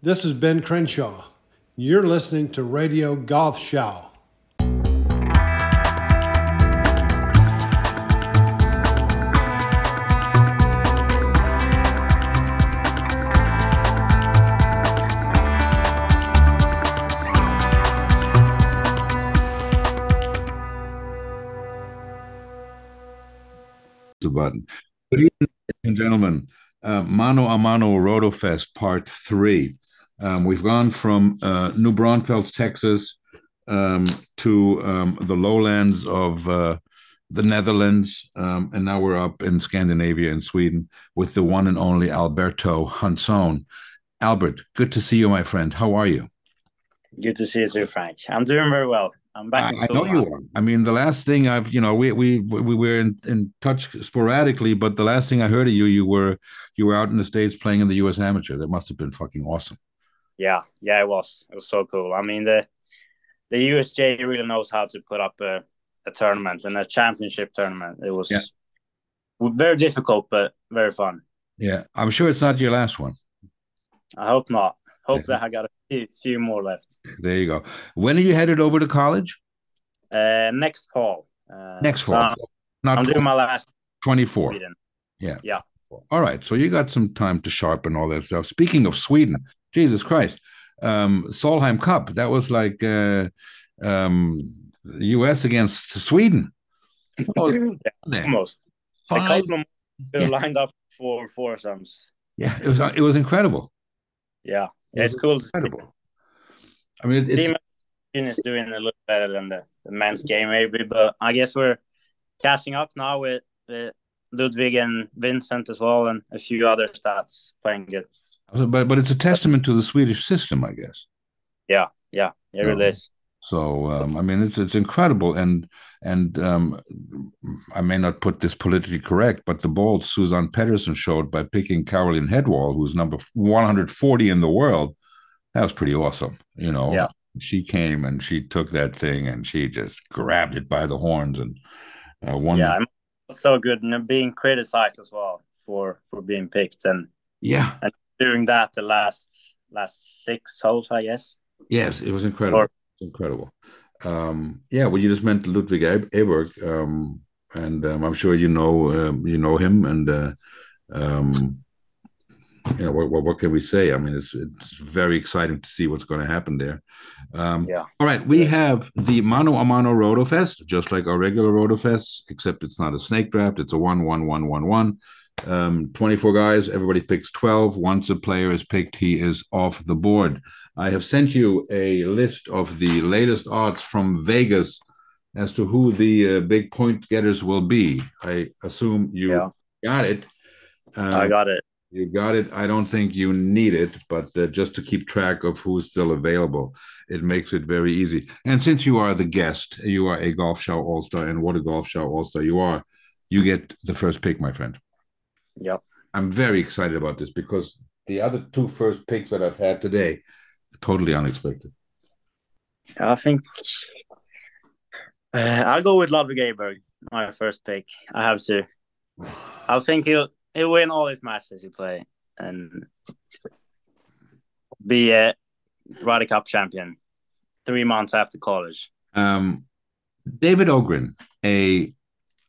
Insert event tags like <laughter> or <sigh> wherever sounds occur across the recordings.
This is Ben Crenshaw. You're listening to Radio Golf Show. button. Good evening, ladies and gentlemen. Uh, Mano a Mano Rotofest Part 3. Um, we've gone from uh, New Braunfels, Texas, um, to um, the lowlands of uh, the Netherlands, um, and now we're up in Scandinavia and Sweden with the one and only Alberto Hansson. Albert, good to see you, my friend. How are you? Good to see you too, Frank. I'm doing very well. I'm back. I, I know you are. I mean, the last thing I've, you know, we we we were in, in touch sporadically, but the last thing I heard of you, you were you were out in the states playing in the U.S. Amateur. That must have been fucking awesome. Yeah, yeah, it was. It was so cool. I mean, the the USGA really knows how to put up a, a tournament and a championship tournament. It was yeah. very difficult, but very fun. Yeah, I'm sure it's not your last one. I hope not. Hope that I got a few, few more left. There you go. When are you headed over to college? Uh, next fall. Uh, next fall. So Not I'm 20, doing my last 24. Yeah. Yeah. All right. So you got some time to sharpen all that stuff. Speaking of Sweden, Jesus Christ, um, Solheim Cup. That was like uh, um, U.S. against Sweden. yeah, almost. Five. A couple of yeah. lined up for foursomes. Yeah, it was it was incredible. Yeah, yeah, it's cool. Incredible. I mean, it's, team is doing a little better than the, the men's game, maybe, but I guess we're catching up now with, with Ludwig and Vincent as well, and a few other stats playing good. But but it's a testament to the Swedish system, I guess. Yeah, yeah, it really is. So um, I mean, it's it's incredible, and and um, I may not put this politically correct, but the balls Suzann Pettersen showed by picking Caroline Hedwall, who's number 140 in the world, that was pretty awesome. You know, yeah. she came and she took that thing and she just grabbed it by the horns and uh, won. Yeah, I'm so good and being criticized as well for for being picked and yeah, and doing that the last last six holes, I guess. Yes, it was incredible. Or, incredible. Um, yeah, well, you just meant Ludwig Aberg, um, and um, I'm sure you know um, you know him, and uh, um, you know what, what, what can we say? I mean, it's it's very exciting to see what's going to happen there. Um, yeah. All right, we have the Mano a Mano Rotofest, just like our regular Rotofest, except it's not a snake draft; it's a one one one one one. Um, 24 guys, everybody picks 12. Once a player is picked, he is off the board. I have sent you a list of the latest odds from Vegas as to who the uh, big point getters will be. I assume you yeah. got it. Uh, I got it. You got it. I don't think you need it, but uh, just to keep track of who's still available, it makes it very easy. And since you are the guest, you are a golf show all star, and what a golf show all star you are, you get the first pick, my friend. Yep. I'm very excited about this because the other two first picks that I've had today totally unexpected. I think uh, I'll go with Ludwig Aberg, my first pick. I have to. I think he'll he'll win all his matches he play and be a Ryder Cup champion three months after college. Um, David Ogrin, a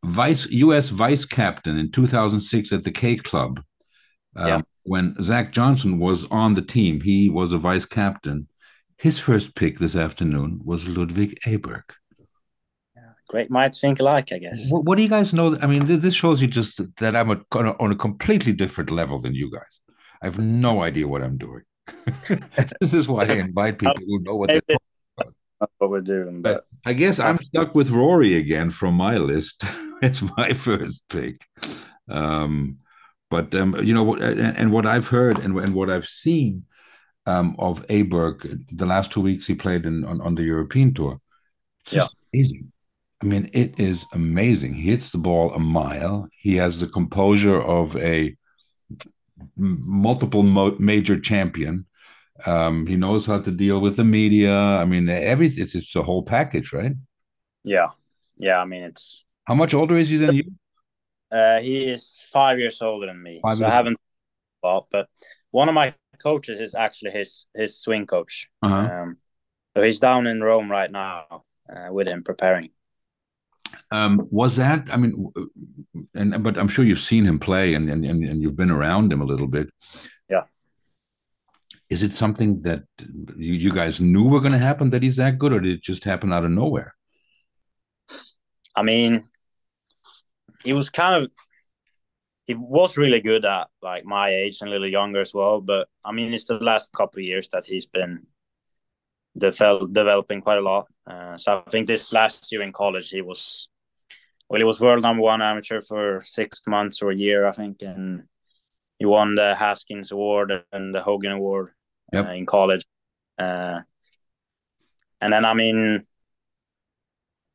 vice U.S. vice captain in 2006 at the K Club. Um, yeah when Zach Johnson was on the team, he was a vice captain. His first pick this afternoon was Ludwig Aberg. Great minds think alike, I guess. What, what, do you guys know? I mean, this shows you just that I'm a, on a completely different level than you guys. I have no idea what I'm doing. <laughs> this is why I invite people who know what they're talking about. That's what we're doing. But, but I guess I'm stuck with Rory again from my list. <laughs> it's my first pick. Um, but um, you know, and, and, what I've heard and, and what I've seen um, of Aberg the last two weeks he played in on, on the European tour, it's yeah. amazing. I mean, it is amazing. He hits the ball a mile. He has the composure of a multiple mo- major champion. Um, he knows how to deal with the media. I mean, everything. It's just a whole package, right? Yeah, yeah. I mean, it's how much older is he than you? Uh, he is five years older than me, five so I haven't thought. But one of my coaches is actually his his swing coach. Uh-huh. Um, so he's down in Rome right now uh, with him preparing. Um, was that? I mean, and but I'm sure you've seen him play and and and you've been around him a little bit. Yeah. Is it something that you, you guys knew were going to happen that he's that good, or did it just happen out of nowhere? I mean, he was kind of he was really good at like my age and a little younger as well. But I mean, it's the last couple of years that he's been develop, developing quite a lot. Uh, so I think this last year in college, he was well, he was world number one amateur for six months or a year, I think, and he won the Haskins Award and the Hogan Award yep. uh, in college. Uh, and then, I mean,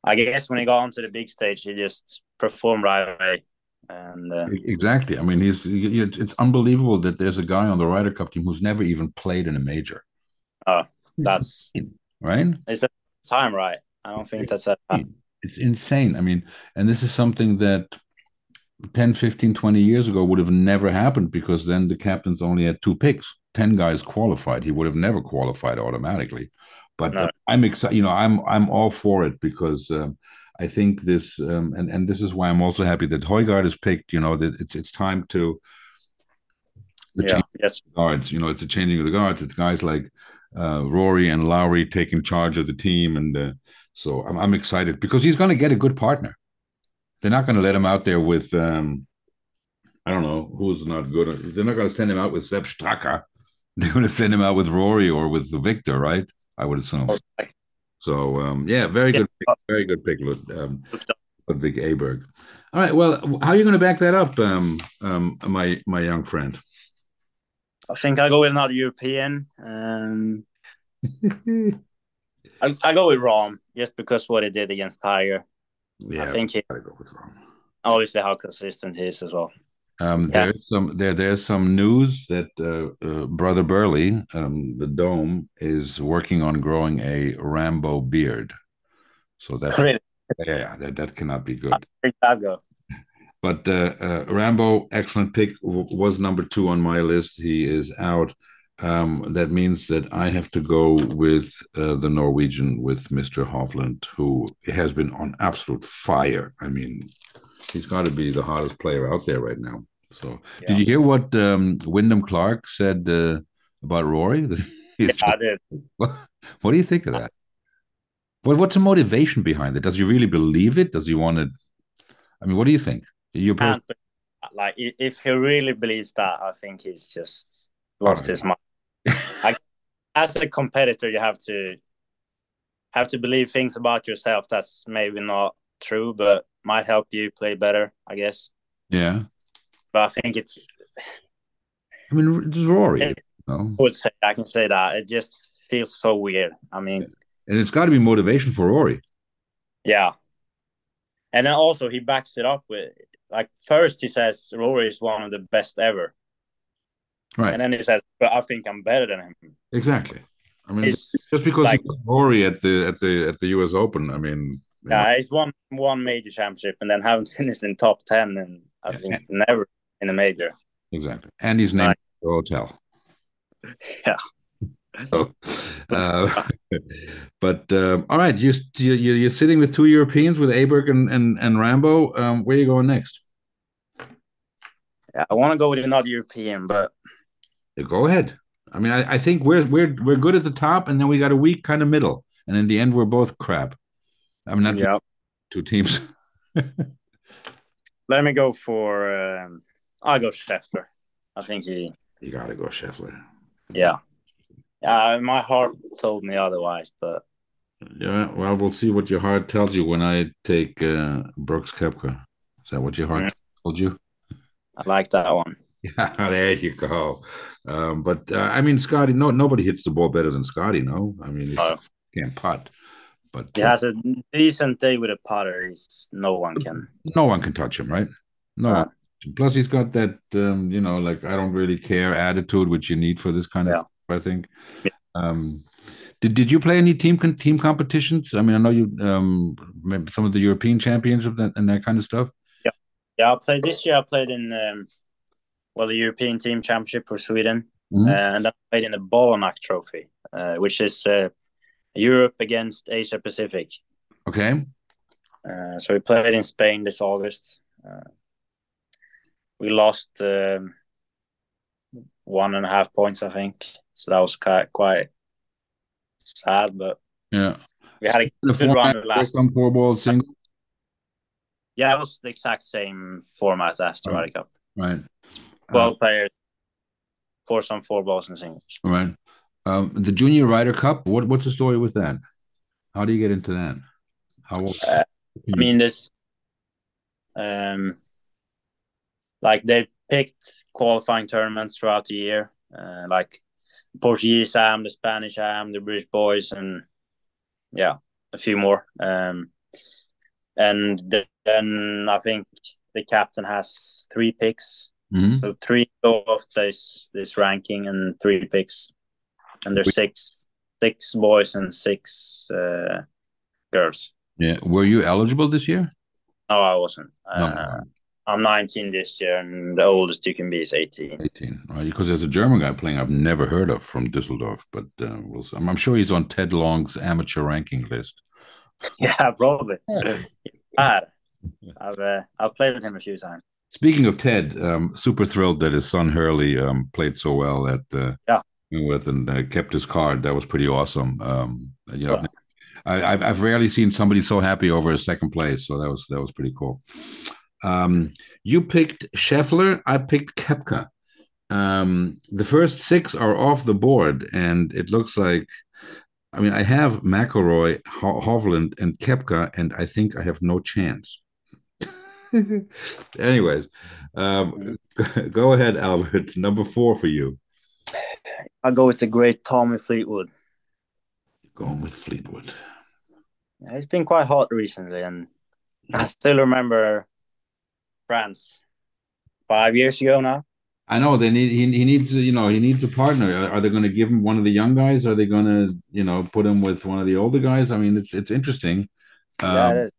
I guess when he got onto the big stage, he just performed right away. And uh, exactly, I mean, he's it's unbelievable that there's a guy on the Ryder Cup team who's never even played in a major. Oh, that's right. Is the time right? I don't think that's a. It's insane. I mean, and this is something that 10, 15, 20 years ago would have never happened because then the captains only had two picks. 10 guys qualified. He would have never qualified automatically. But no. I'm excited, you know, I'm I'm all for it because um, I think this, um, and and this is why I'm also happy that Højgaard is picked. You know that it's it's time to the yeah, yes. guards. You know, it's a changing of the guards. It's guys like uh, Rory and Lowry taking charge of the team, and uh, so I'm I'm excited because he's going to get a good partner. They're not going to let him out there with um, I don't know who's not good. They're not going to send him out with Sepp Straka. <laughs> They're going to send him out with Rory or with Viktor, right? I would assume. Okay. So um, yeah, very good, pick, very good pick, um, Ludwig Aberg. All right, well, how are you going to back that up, um, um, my my young friend? I think I go with another European. Um, <laughs> I, I go with Rahm just because what he did against Tiger. Yeah, I think he, go with Rahm. Obviously, how consistent he is as well. Um, yeah. There's some there. There's some news that uh, uh, Brother Burley, um, the Dome, is working on growing a Rambo beard. So that really? yeah, that, that cannot be good. I go. But uh, uh, Rambo, excellent pick, was number two on my list. He is out. Um, that means that I have to go with uh, the Norwegian, with Mr. Hovland, who has been on absolute fire. I mean, he's got to be the hottest player out there right now. So, yeah. did you hear what um, Wyndham Clark said uh, about Rory? <laughs> yeah, I did. <laughs> What, what, do you think of that? What, what's the motivation behind it? Does he really believe it? Does he want to? I mean, what do you think? You pers- like if he really believes that, I think he's just lost his mind. like, as a competitor, you have to have to believe things about yourself that's maybe not true, but might help you play better, I guess. Yeah. But I think it's. I mean, it's Rory. It, I would say I can say that it just feels so weird. I mean, and it's got to be motivation for Rory. Yeah, and then also he backs it up with like first he says Rory is one of the best ever, right? And then he says, "But I think I'm better than him." Exactly. I mean, it's just because like, Rory at the at the at the U.S. Open, I mean, yeah, he's won one major championship and then haven't <laughs> finished in top ten, and I yeah. think never in a major. Exactly, and he's named right. the hotel. <laughs> Yeah. So, uh, <laughs> but um, all right, you, you you're sitting with two Europeans with Aberg and and, and Rambo. Um, where are you going next? Yeah, I want to go with another European, but go ahead. I mean, I, I think we're we're we're good at the top, and then we got a weak kind of middle, and in the end, we're both crap. I'm not yeah. two teams. <laughs> Let me go for. Um, I'll go Scheffler. I think he. You got to go Scheffler. Yeah. Uh, my heart told me otherwise, but. Yeah, well, we'll see what your heart tells you when I take uh, Brooks Koepka. Is that what your heart mm-hmm. told you? I like that one. <laughs> Yeah, there you go. Um, but uh, I mean, Scotty, no, nobody hits the ball better than Scotty. No, I mean, he oh. can't putt. But he has a decent day with a putter. He's no one can. No one can touch him, right? No. Uh, Plus, he's got that um, you know, like I don't really care attitude, which you need for this kind of yeah. stuff. I think. Yeah. Um, did Did you play any team team competitions? I mean, I know you um some of the European championships and, and that kind of stuff. Yeah. I played this year. I played in um, well, the European team championship for Sweden. mm-hmm. and I played in the Bonallack Trophy, uh, which is uh, Europe against Asia Pacific. Okay. Uh, so we played in Spain this August. Uh, we lost um, one and a half points, I think. So that was quite quite sad, but yeah, we had a good run last. Some four ball single. Yeah, it was the exact same format as the Ryder Cup. Right. Twelve uh, players, four some four balls and singles. Right. Um, the Junior Ryder Cup. What what's the story with that? How do you get into that? How? Uh, I mean, this. Um, like they picked qualifying tournaments throughout the year, uh, like Portuguese AM, the Spanish AM, the British boys, and yeah, a few more. Um, and then I think the captain has three picks, mm-hmm. so three go off this this ranking and three picks, and there's six six boys and six uh, girls. Yeah, were you eligible this year? No, I wasn't. No. Uh, I'm 19 this year, and the oldest you can be is 18. 18, right? Because there's a German guy playing I've never heard of from Düsseldorf, but uh, we'll, I'm, I'm, sure he's on Ted Long's amateur ranking list. <laughs> Yeah, probably. <laughs> <laughs> I've uh, I've played with him a few times. Speaking of Ted, um, super thrilled that his son Hurley um, played so well at uh, yeah with and uh, kept his card. That was pretty awesome. Um, you know, yeah. I, have I've rarely seen somebody so happy over a second place, so that was that was pretty cool. Um, you picked Scheffler. I picked Koepka. Um, the first six are off the board, and it looks like. I mean, I have McIlroy, Ho- Hovland, and Koepka, and I think I have no chance. Anyways, um, <laughs> go ahead, Albert. Number four for you. I'll go with the great Tommy Fleetwood. Going with Fleetwood. Yeah, it's been quite hot recently, and I still remember France five years ago now. I know they need he, he needs you know he needs a partner. Are, are they going to give him one of the young guys? Are they going to you know put him with one of the older guys? I mean, it's it's interesting. Um, yeah, it.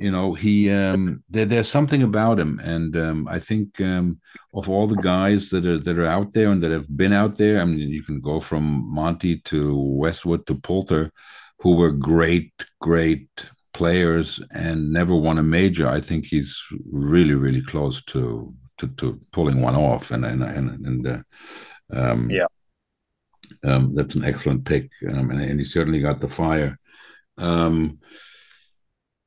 You know, he um, there, there's something about him, and um, I think um, of all the guys that are that are out there and that have been out there. I mean, you can go from Monty to Westwood to Poulter, who were great, great players and never won a major, I think he's really, really close to to, to pulling one off. And and and, and uh, um, yeah, um, that's an excellent pick, um, and, and, he certainly got the fire.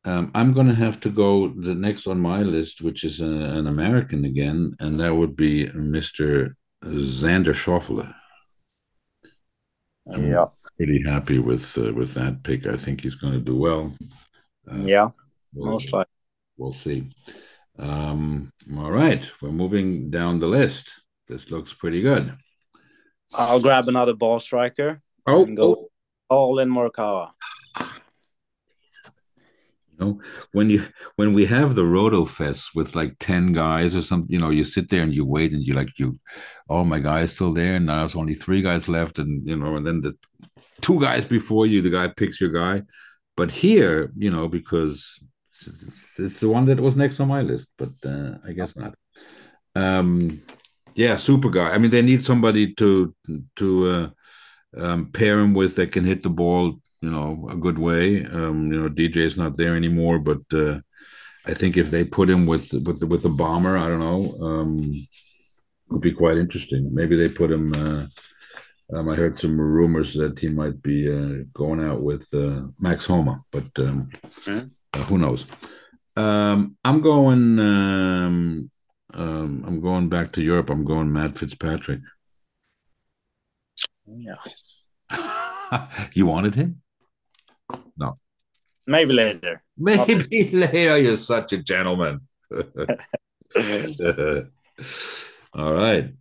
Um, I'm going to have to go the next on my list, which is a, an American again, and that would be Mr. Xander Schauffele. I'm yeah, pretty happy with uh, with that pick. I think he's going to do well. Uh, yeah, we'll, most likely. We'll see. Um, all right, we're moving down the list. This looks pretty good. I'll grab another ball striker. Oh, and go oh. all in Morikawa. You know, when you when we have the Roto Fest with like ten guys or something, you know, you sit there and you wait and you like you, oh my guy is still there, and now there's only three guys left, and you know, and then the two guys before you, the guy picks your guy. But here, you know, because it's the one that was next on my list, but uh, I guess not. Um, yeah, super guy. I mean, they need somebody to to uh, um, pair him with that can hit the ball, you know, a good way. Um, you know, DJ is not there anymore, but uh, I think if they put him with with with a bomber, I don't know, um, would be quite interesting. Maybe they put him. Uh, um, I heard some rumors that he might be uh, going out with uh, Max Homa, but um, mm-hmm. uh, who knows? Um, I'm going. Um, um, I'm going back to Europe. I'm going Matt Fitzpatrick. Yeah. <laughs> you wanted him? No. Maybe later. Maybe <laughs> later. You're such a gentleman. <laughs> All right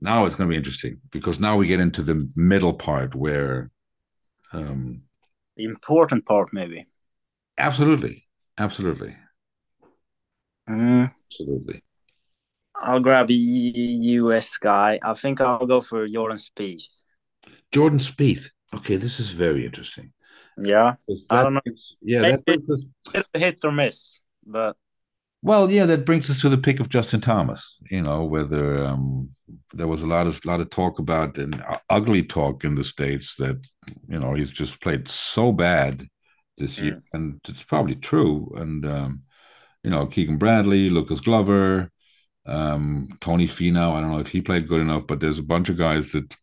now it's going to be interesting because now we get into the middle part where um, the important part maybe absolutely absolutely mm. absolutely i'll grab a us guy i think i'll go for jordan Spieth. jordan Spieth. okay this is very interesting yeah i don't know yeah maybe that hit or miss but Well, yeah, that brings us to the pick of Justin Thomas. You know, whether um, there was a lot of lot of talk about and ugly talk in the states that you know he's just played so bad this year, mm. and it's probably true. And um, you know, Keegan Bradley, Lucas Glover, um, Tony Finau. I don't know if he played good enough, but there's a bunch of guys that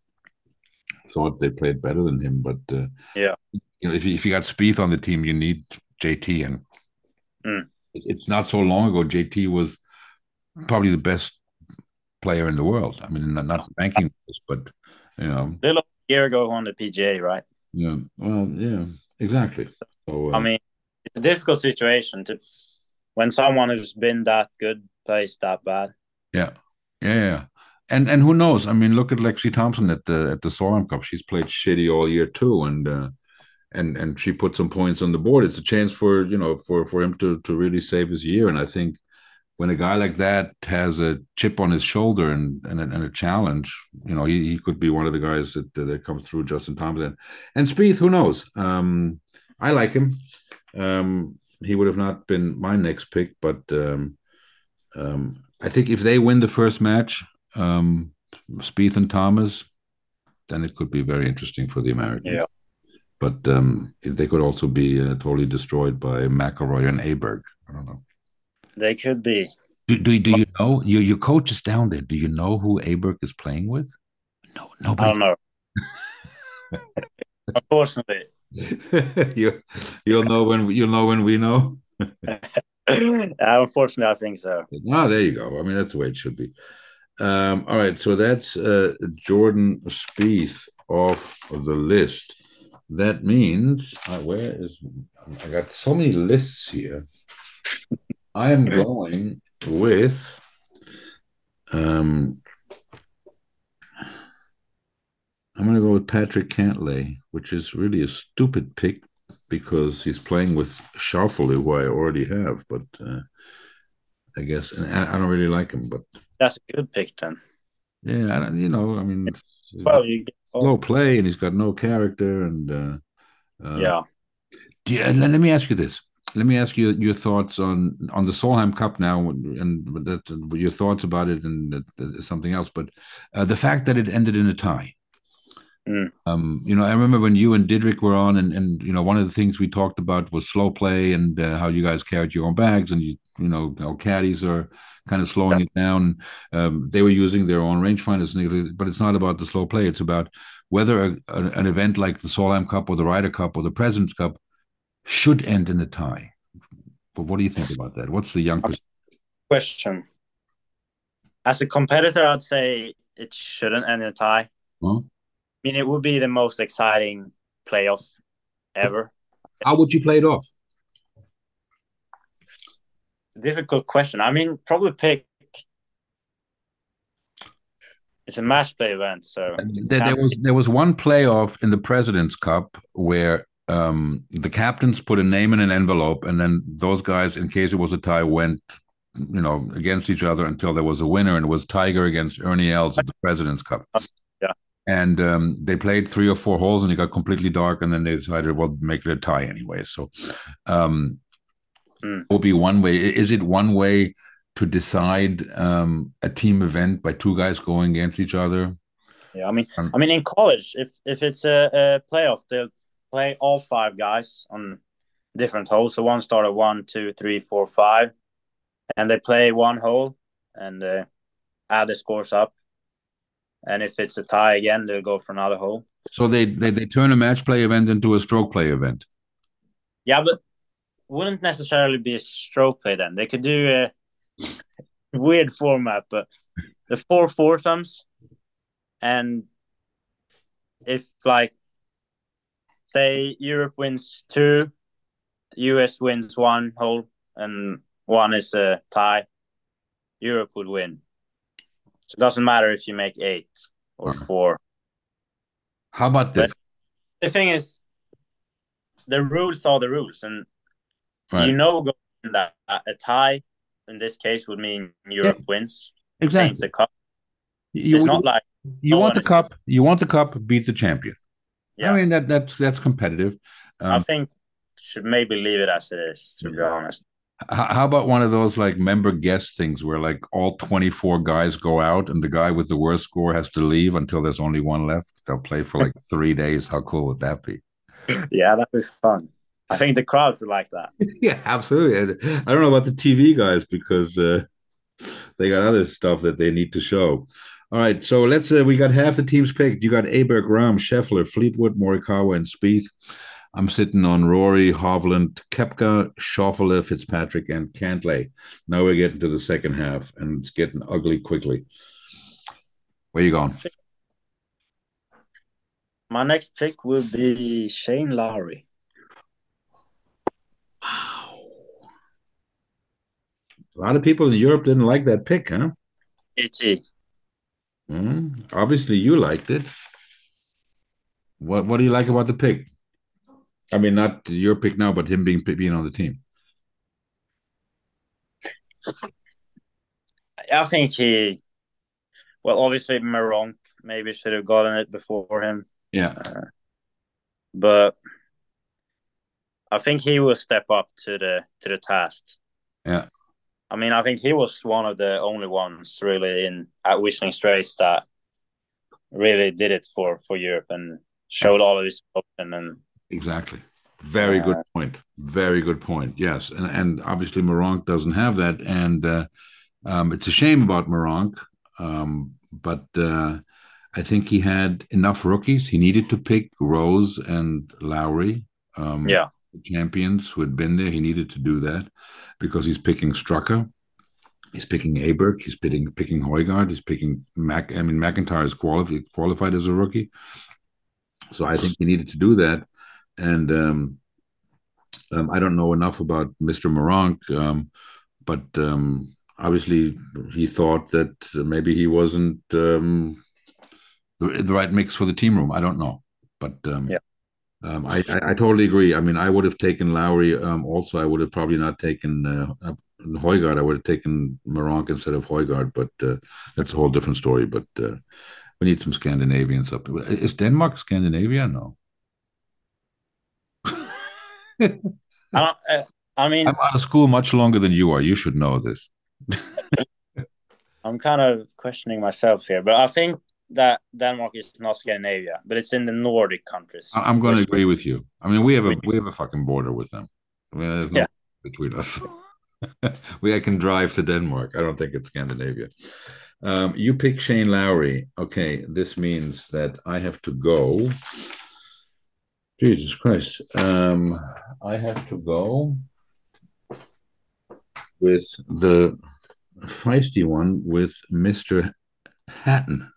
thought they played better than him. But uh, yeah, you know, if you, if you got Spieth on the team, you need JT, and mm. it's not so long ago. JT was probably the best player in the world. I mean, not, ranking, but you know, a little year ago on the PGA, right? Yeah. Well, yeah, exactly. So, uh, I mean, it's a difficult situation to when someone who's been that good plays that bad. Yeah, yeah, yeah. And and who knows? I mean, look at Lexi Thompson at the at the Solheim Cup. She's played shitty all year too, and uh, and and she put some points on the board. It's a chance for you know for for him to to really save his year. And I think when a guy like that has a chip on his shoulder and and a, and a challenge, you know, he, he could be one of the guys that that comes through. Justin Thompson and Spieth, who knows? Um, I like him. Um, he would have not been my next pick, but um, um, I think if they win the first match, um, Spieth and Thomas, then it could be very interesting for the Americans. Yeah. But um, they could also be uh, totally destroyed by McIlroy and Aberg. I don't know. They could be. Do, do, do you know your your coach is down there? Do you know who Aberg is playing with? No, nobody. I don't know. <laughs> Unfortunately, <laughs> you you'll know when you'll know when we know. <laughs> <coughs> Unfortunately, I think so. Ah, there you go. I mean, that's the way it should be. Um, all right, so that's uh, Jordan Spieth off of the list. That means uh, where is I got so many lists here. I am <laughs> going with um, I'm going to go with Patrick Cantlay, which is really a stupid pick because he's playing with Schauffele, who I already have. But uh, I guess and I, don't really like him. But that's a good pick then. Yeah, you know, I mean, well, you get, slow play, and he's got no character, and uh, uh, yeah. Yeah, let, let me ask you this. Let me ask you your thoughts on on the Solheim Cup now, and that your thoughts about it, and something else. But uh, the fact that it ended in a tie, Mm. Um, you know, I remember when you and Didrik were on, and, and you know, one of the things we talked about was slow play and uh, how you guys carried your own bags, and you you know, how caddies are kind of slowing yeah. it down. Um, they were using their own rangefinders, but it's not about the slow play. It's about whether a, a, an event like the Solheim Cup or the Ryder Cup or the President's Cup should end in a tie. But what do you think about that? What's the young question? As a competitor, I'd say it shouldn't end in a tie. Huh? Mean, it would be the most exciting playoff ever. How would you play it off? Difficult question. I mean, probably pick. It's a match play event, so there, there was there was one playoff in the President's Cup where um, the captains put a name in an envelope, and then those guys, in case it was a tie, went you know against each other until there was a winner, and it was Tiger against Ernie Els at the President's Cup and um, they played three or four holes and it got completely dark and then they decided well make it a tie anyway. So um mm. will be one way. Is it one way to decide um, a team event by two guys going against each other? Yeah i mean um, i mean in college if if it's a, a playoff they'll play all five guys on different holes. So one started one two three four five and they play one hole and uh, add the scores up and if it's a tie again, they'll go for another hole. So they, they they turn a match play event into a stroke play event. Yeah, but wouldn't necessarily be a stroke play then. They could do a weird format, but the four foursomes, and if like say Europe wins two, US wins one hole, and one is a tie, Europe would win. So it doesn't matter if you make eight or four. How about this? But the thing is, the rules are the rules, and right. you know that a tie in this case would mean Europe yeah. wins. Exactly. The cup. You, it's not like you no want the cup. You want the cup. Beat the champion. Yeah. I mean that that's that's competitive. Um, I think should maybe leave it as it is. To be honest. How about one of those like member guest things where like all 24 guys go out and the guy with the worst score has to leave until there's only one left? They'll play for like <laughs> three days. How cool would that be? Yeah, that was fun. I think the crowds would like that. <laughs> yeah, absolutely. I don't know about the TV guys because uh, they got other stuff that they need to show. All right, so let's. Uh, we got half the teams picked. You got Aberg, Rahm, Scheffler, Fleetwood, Morikawa, and Spieth. I'm sitting on Rory, Hovland, Koepka, Schauffele, Fitzpatrick, and Cantlay. Now we're getting to the second half, and it's getting ugly quickly. Where you going? My next pick will be Shane Lowry. Wow. A lot of people in Europe didn't like that pick, huh? It. Mm, obviously, you liked it. What What do you like about the pick? I mean, not your pick now, but him being being on the team. I think he, well, obviously Meronk maybe should have gotten it before him. Yeah, uh, but I think he will step up to the to the task. Yeah, I mean, I think he was one of the only ones really in at Whistling Straits that really did it for for Europe and showed all of his open and exactly. Very good point. Very good point. Yes, and and obviously Meronk doesn't have that, and uh, um, it's a shame about Meronk. Um, but uh, I think he had enough rookies. He needed to pick Rose and Lowry. Um, yeah, champions who had been there. He needed to do that because he's picking Straka. He's picking Aberg. He's picking picking Højgaard. He's picking Mac. I mean, McIntyre is qualified qualified as a rookie. So I think he needed to do that and um, um, I don't know enough about Mr. Meronk, um, but um, obviously he thought that maybe he wasn't um, the, the, right mix for the team room. I don't know, but um, yeah. I, I, I, totally agree. I mean, I would have taken Lowry. also, I would have probably not taken uh, Højgaard. I would have taken Meronk instead of Højgaard, but uh, that's a whole different story. But uh, we need some Scandinavians up. Is Denmark Scandinavia? No. I don't. Uh, I mean, I'm out of school much longer than you are. You should know this. I'm kind of questioning myself here, but I think that Denmark is not Scandinavia, but it's in the Nordic countries. I'm going to agree with you. I mean, we have a we have a fucking border with them. I mean, there's no yeah. between us. <laughs> we I can drive to Denmark. I don't think it's Scandinavia. Um, you pick Shane Lowry. Okay, this means that I have to go Jesus Christ. Um, I have to go with the feisty one with Mr. Hatton.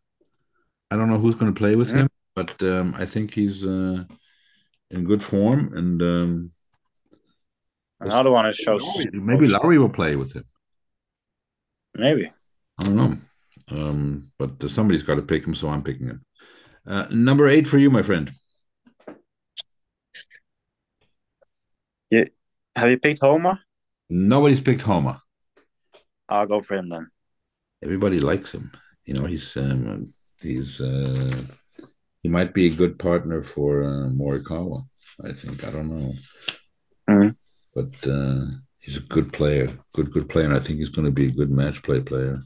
I don't know who's going to play with him, but um, I think he's uh, in good form. And um, another one is show. Maybe Larry will play with him. Maybe. I don't know. Um, but uh, somebody's got to pick him, so I'm picking him. Uh, number eight for you, my friend. Yeah. Have you picked Homa? Nobody's picked Homa. I'll go for him then. Everybody likes him. You know, he's um, he's uh, he might be a good partner for uh, Morikawa. I think I don't know, mm-hmm. but uh, he's a good player, good good player. And I think he's going to be a good match play player.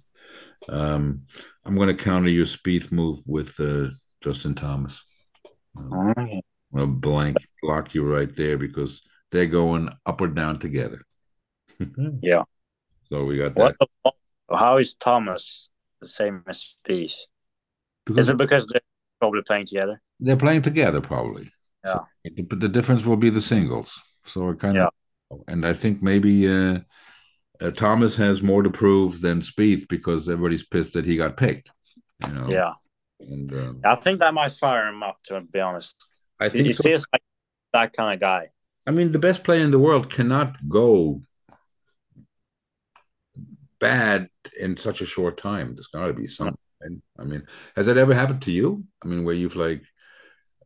Um, I'm going to counter your Spieth move with uh, Justin Thomas. Um, I'm going to blank block you right there because they're going up or down together. yeah. So we got that. What, how is Thomas the same as Spieth? Is it because they're probably playing together? They're playing together, probably. Yeah. So, but the difference will be the singles. So it kind yeah. of, and I think maybe uh, uh, Thomas has more to prove than Spieth because everybody's pissed that he got picked. You know? Yeah. And um, I think that might fire him up. To be honest, I think he so. feels like that kind of guy. I mean, the best player in the world cannot go bad in such a short time. There's got to be something. I mean, has that ever happened to you? I mean, where you've like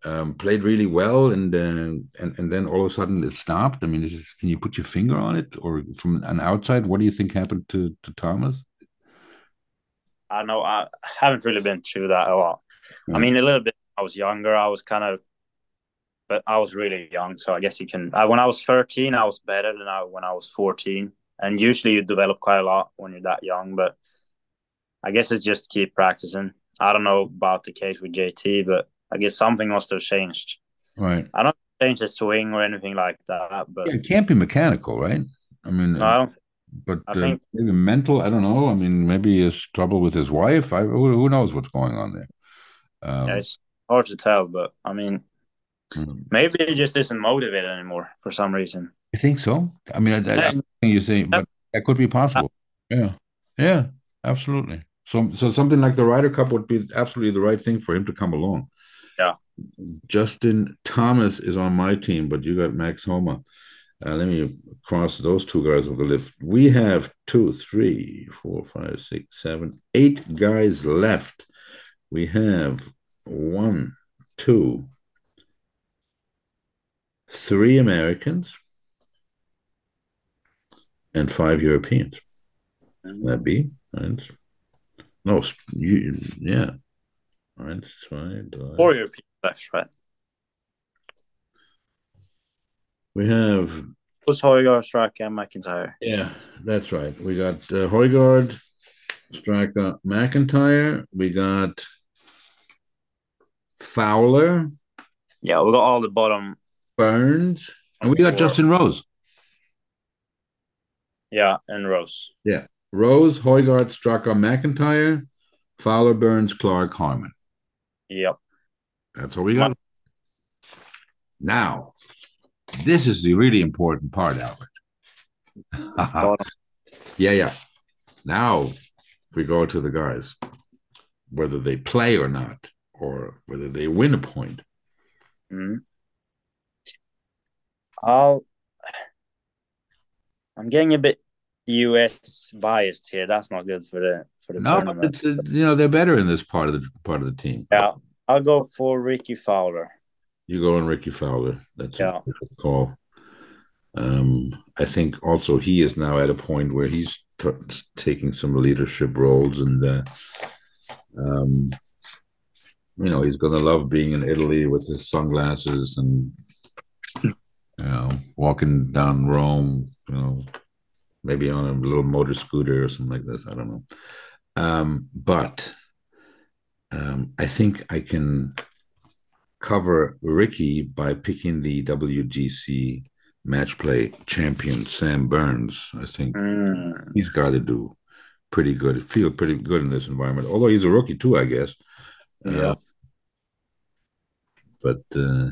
um, played really well and then and, and then all of a sudden it stopped. I mean, is can you put your finger on it, or from an outside, what do you think happened to to Thomas? I know I haven't really been through that a lot. Yeah. I mean, a little bit. I was younger. I was kind of but I was really young, so I guess you can. I, when I was thirteen, I was better than I when I was fourteen. and usually you develop quite a lot when you're that young. But I guess it's just keep practicing. I don't know about the case with JT, but I guess something must have changed. Right. I don't change the swing or anything like that. But yeah, it can't be mechanical, right? I mean, no, I don't. But I uh, think- maybe mental. I don't know. I mean, maybe he has trouble with his wife. I who, who knows what's going on there. Um, Yeah, it's hard to tell, but I mean, mm. maybe he just isn't motivated anymore for some reason. I think so. I mean, I, I, I think you say, but that could be possible. Yeah, yeah, absolutely. So, so something like the Ryder Cup would be absolutely the right thing for him to come along. Yeah. Justin Thomas is on my team, but you got Max Homa. Uh, let me cross those two guys off the list. We have two, three, four, five, six, seven, eight guys left. We have one, two, three Americans, and five Europeans. That be right? No, you, yeah. Right, right. Four European left, right? We have Was Højgaard, Straka, and McIntyre. Yeah, that's right. We got uh, Højgaard, Straka, McIntyre. We got Fowler, Yeah, we got all the bottom. Burns, and we got. Justin Rose. Yeah, and Rose. Yeah, Rose, Højgaard, Straka, McIntyre, Fowler, Burns, Clark, Harman. Yep. That's what we got. Now, this is the really important part, Albert. <laughs> Yeah, yeah. Now we go to the guys, whether they play or not, or whether they win a point. Mhm. I'll. I'm getting a bit US biased here. That's not good for the for the No, tournament. uh, you know they're better in this part of the part of the team. Yeah, I'll go for Rickie Fowler. You go on Rickie Fowler. That's Yeah. a good call. Um, I think also he is now at a point where he's t- taking some leadership roles, and uh, um, you know he's going to love being in Italy with his sunglasses and you know walking down Rome. You know, maybe on a little motor scooter or something like this. I don't know. Um, but um, I think I can cover Rickie by picking the WGC match play champion Sam Burns. I think Mm, he's got to do pretty good, feel pretty good in this environment. Although he's a rookie too, I guess. Yeah. Uh, but uh,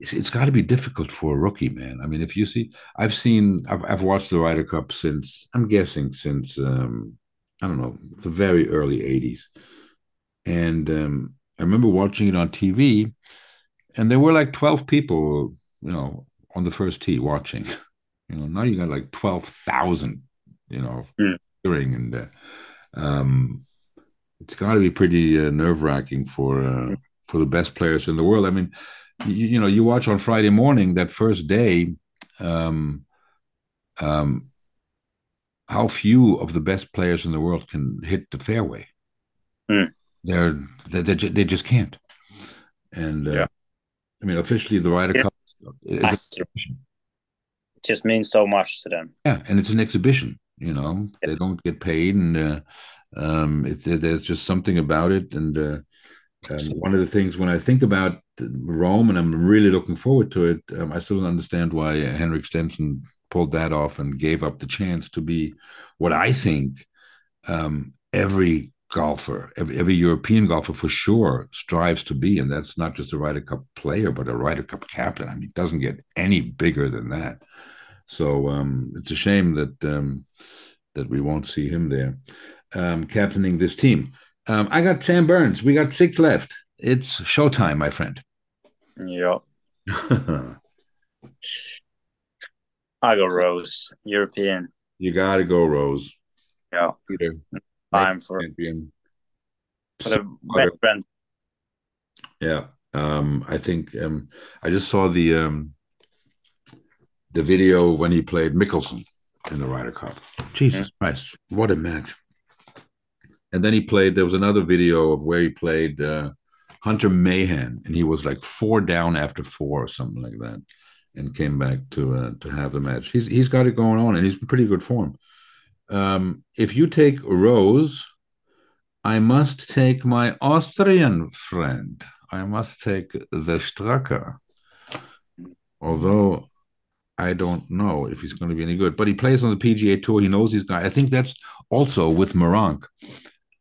it's, it's got to be difficult for a rookie, man. I mean, if you see, I've seen, I've, I've watched the Ryder Cup since, I'm guessing since, um, I don't know, the very early 80s. And um, I remember watching it on TV, and there were like 12 people, you know, on the first tee watching. <laughs> You know, now you got like 12,000, you know, Mm. hearing, and uh, um, it's got to be pretty uh, nerve wracking for uh, for the best players in the world. I mean, you, you know, you watch on Friday morning that first day, um, um, how few of the best players in the world can hit the fairway. Mm. They're they they, ju- they just can't. And uh, Yeah. I mean, officially, the Ryder Yeah. Cup is a It just means so much to them. yeah, and it's an exhibition. You know, they don't get paid, and uh, um, it's there's just something about it. And uh, um, one of the things when I think about Rome, and I'm really looking forward to it, um, I still don't understand why Henrik Stenson pulled that off and gave up the chance to be what I think um, every golfer, every, every European golfer for sure strives to be, and that's not just a Ryder Cup player, but a Ryder Cup captain. I mean, it doesn't get any bigger than that. So um, it's a shame that um, that we won't see him there um, captaining this team. Um, I got Sam Burns. We got six left. It's showtime, my friend. Yeah. <laughs> I go Rose, European. you got to go, Rose. Yeah. Peter, Time for, champion. for the veteran. Yeah, um, I think um, I just saw the um, the video when he played Mickelson in the Ryder Cup. Jesus Christ, what a match! And then he played. There was another video of where he played uh, Hunter Mahan, and he was like four down after four or something like that. and came back to uh, to halve the match. He's he's got it going on, and he's in pretty good form. Um, if you take Rose, I must take my Austrian friend. I must take the Straka. Although I don't know if he's going to be any good, but he plays on the PGA Tour. He knows these guys. I think that's also with Meronk.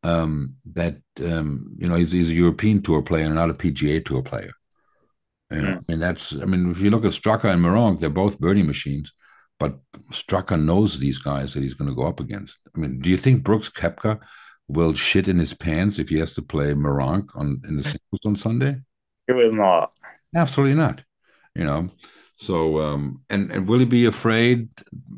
Um, that um, you know he's, he's, a European Tour player and not a PGA Tour player. You know, mm. I mean that's. I mean, if you look at Straka and Meronk, they're both birdie machines, but Straka knows these guys that he's going to go up against. I mean, do you think Brooks Koepka will shit in his pants if he has to play Meronk on in the singles on Sunday? He will not. Absolutely not. You know, so um, and and will he be afraid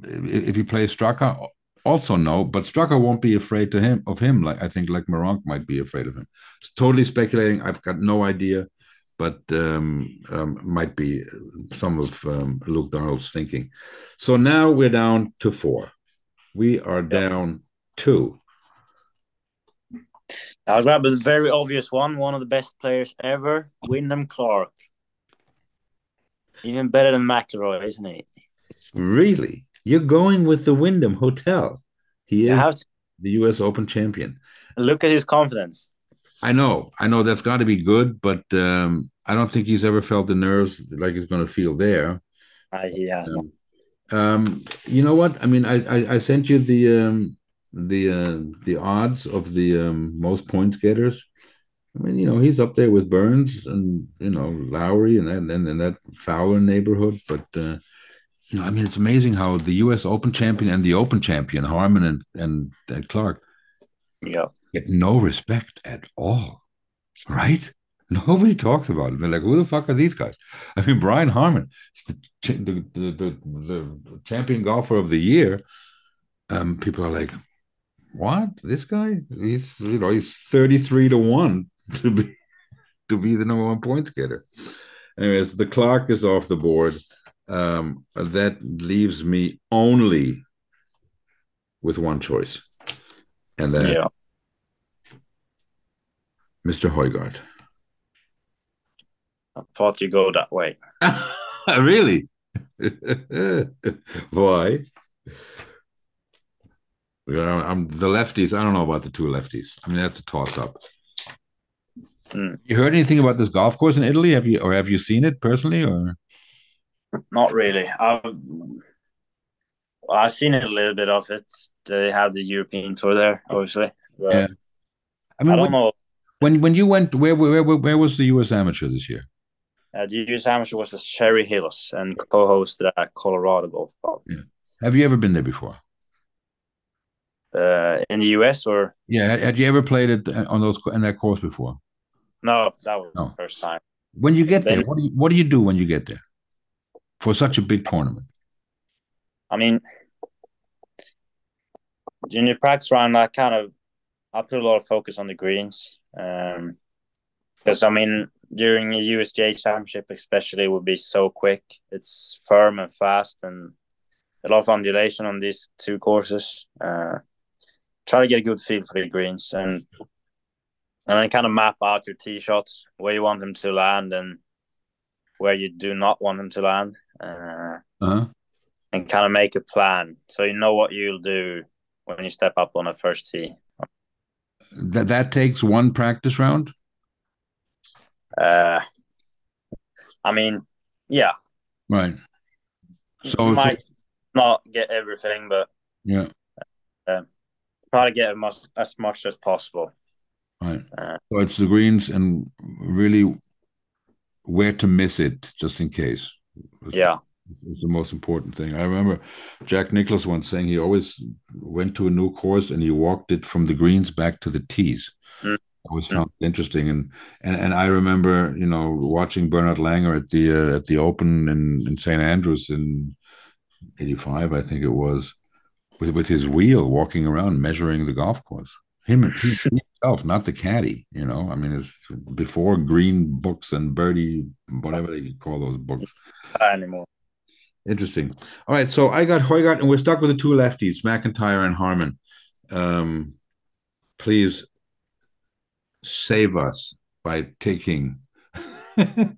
if he plays Straka? Also no, but Straka won't be afraid to him of him. Like I think like Meronk might be afraid of him. It's totally speculating. I've got no idea, but um, um, might be some of um, Luke Donald's thinking. So now we're down to four. We are down two. I'll grab a very obvious one. One of the best players ever, Wyndham Clark. Even better than McIlroy, isn't he? Really? You're going with the Wyndham Hotel. He is the U.S. Open champion. Look at his confidence. I know, I know that's got to be good, but um, I don't think he's ever felt the nerves like he's going to feel there. Uh, he has. Um, um, you know what? I mean, I, I, I sent you the um, the uh, the odds of the um, most points getters. I mean, you know, he's up there with Burns and you know Lowry and that and, and that Fowler neighborhood. But uh, you know, I mean, it's amazing how the U.S. Open champion and the Open champion Harman and and, and Clark, yeah, get no respect at all, right? <laughs> Nobody talks about it. They're like, who the fuck are these guys? I mean, Brian Harman, the, the, the, the, champion golfer of the year. Um, people are like, what? This guy? He's you know he's thirty three to one <laughs> to be to be the number one points getter. Anyways, the Clark is off the board. Um, that leaves me only with one choice, and then yeah. Mr. Højgaard. I thought you go that way. <laughs> really? <laughs> Why? I'm the lefties. I don't know about the two lefties. I mean, that's a toss up. Mm. You heard anything about this golf course in Italy? Have you or have you seen it personally or? Not really. I've I've seen a little bit of it. They have the European tour there, obviously. yeah. I mean, I don't when, know. When when you went, where where where, where was the U.S. Amateur this year? Uh, the U.S. Amateur was the Cherry Hills and co-hosted at Colorado Golf Club. Yeah. Have you ever been there before? Uh, in the US or? Yeah, had you ever played it on those in that course before? No, that was no. the first time. When you get then, there, what do you what do you do when you get there for such a big tournament? I mean, junior practice round, I kind of I put a lot of focus on the greens, um, because I mean during the USGA championship, especially, would be so quick. It's firm and fast, and a lot of undulation on these two courses. Uh, try to get a good feel for the greens and and then kind of map out your tee shots where you want them to land and where you do not want them to land, uh, uh-huh. and kind of make a plan so you know what you'll do when you step up on a first tee. That that takes one practice round. Uh, I mean, yeah. Right. So you might so, not get everything, but yeah, uh, try to get as much as much as possible. Right. Uh, so it's the greens and really where to miss it just in case. It's, yeah. It's the most important thing. I remember Jack Nicklaus once saying he always went to a new course and he walked it from the greens back to the tees. Mm. I always found mm. interesting, and, and and I remember you know watching Bernard Langer at the uh, at the Open in, in St Andrews in '85, I think it was, with with his wheel walking around measuring the golf course. Him, <laughs> not the caddy. You know, I mean, it's before green books and birdie, whatever they call those books. Anymore. Interesting. All right, so I got Højgaard, and we're stuck with the two lefties, McIntyre and Harman. Um, please save us by taking <laughs> the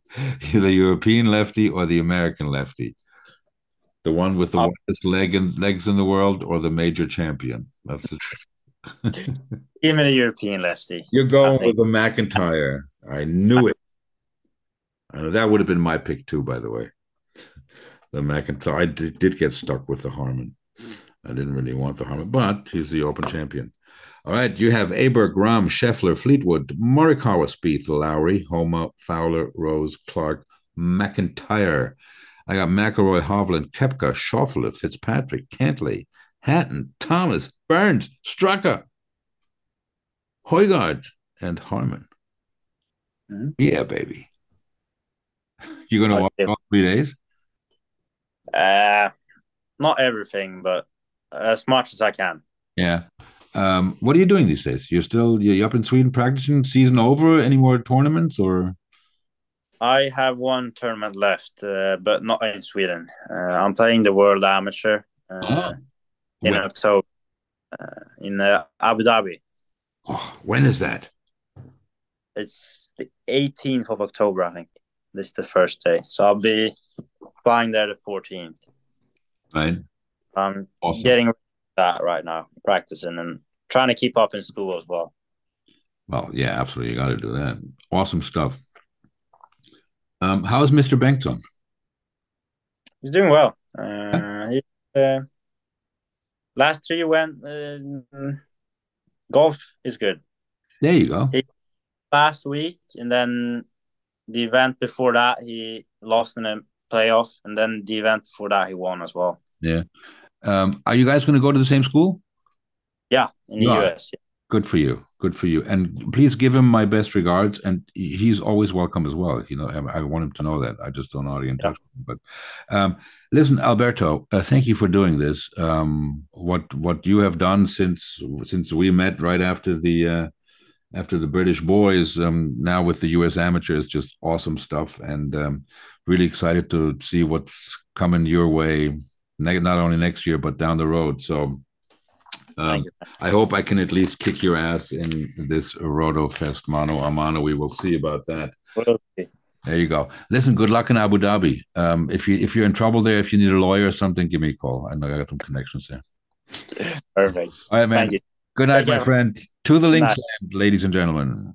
European lefty or the American lefty? The one with the um, widest leg and legs in the world, or the major champion? That's <laughs> me a European lefty. You're going with the McIntyre. I knew it. I that would have been my pick too, by the way. The McIntyre. I did, did get stuck with the Harman. I didn't really want the Harman, but he's the Open champion. All right, you have Aberg, Rahm, Scheffler, Fleetwood, Morikawa, Spieth, Lowry, Homa, Fowler, Rose, Clark, McIntyre. I got McIlroy, Hovland, Koepka, Schauffele, Fitzpatrick, Cantlay, Hatton, Thomas, Burns, Straka, Højgaard, and Harman. Mm-hmm. Yeah, baby. You're gonna watch all three days? Uh, not everything, but as much as I can. Yeah. Um, what are you doing these days? You're still you're up in Sweden practicing? Season over? Any more tournaments or? I have one tournament left, uh, but not in Sweden. Uh, I'm playing the World Amateur uh, oh. in? October uh, in uh, Abu Dhabi. Oh, when is that? It's the 18th of October, I think. This is the first day, so I'll be flying there the 14th. Right. I'm awesome. getting that right now, practicing and trying to keep up in school as well. Well, yeah, absolutely. You got to do that. Awesome stuff. Um, how's Mr. Bengtsson? He's doing well. Uh, he, uh, last three went uh, golf is good. There you go. He, last week, and then the event before that, he lost in a playoff, and then the event before that, he won as well. Yeah. Um, are you guys going to go to the same school? Yeah, in the US. Good for you. Good for you. And please give him my best regards. And he's always welcome as well. You know, I, want him to know that. I just don't know how to get in touch with him. But um, listen, Alberto, uh, thank you for doing this. Um, what what you have done since since we met right after the uh, after the British boys, um, now with the U.S. amateurs, just awesome stuff, and um, really excited to see what's coming your way not only next year but down the road. So um, I hope I can at least kick your ass in this Roto Fest mano a mano. We will see about that. There you go. Listen, good luck in Abu Dhabi. Um, if you if you're in trouble there, if you need a lawyer or something, give me a call. I know I got some connections there. Perfect. All right, man. Good night, my friend. To the links, ladies and gentlemen.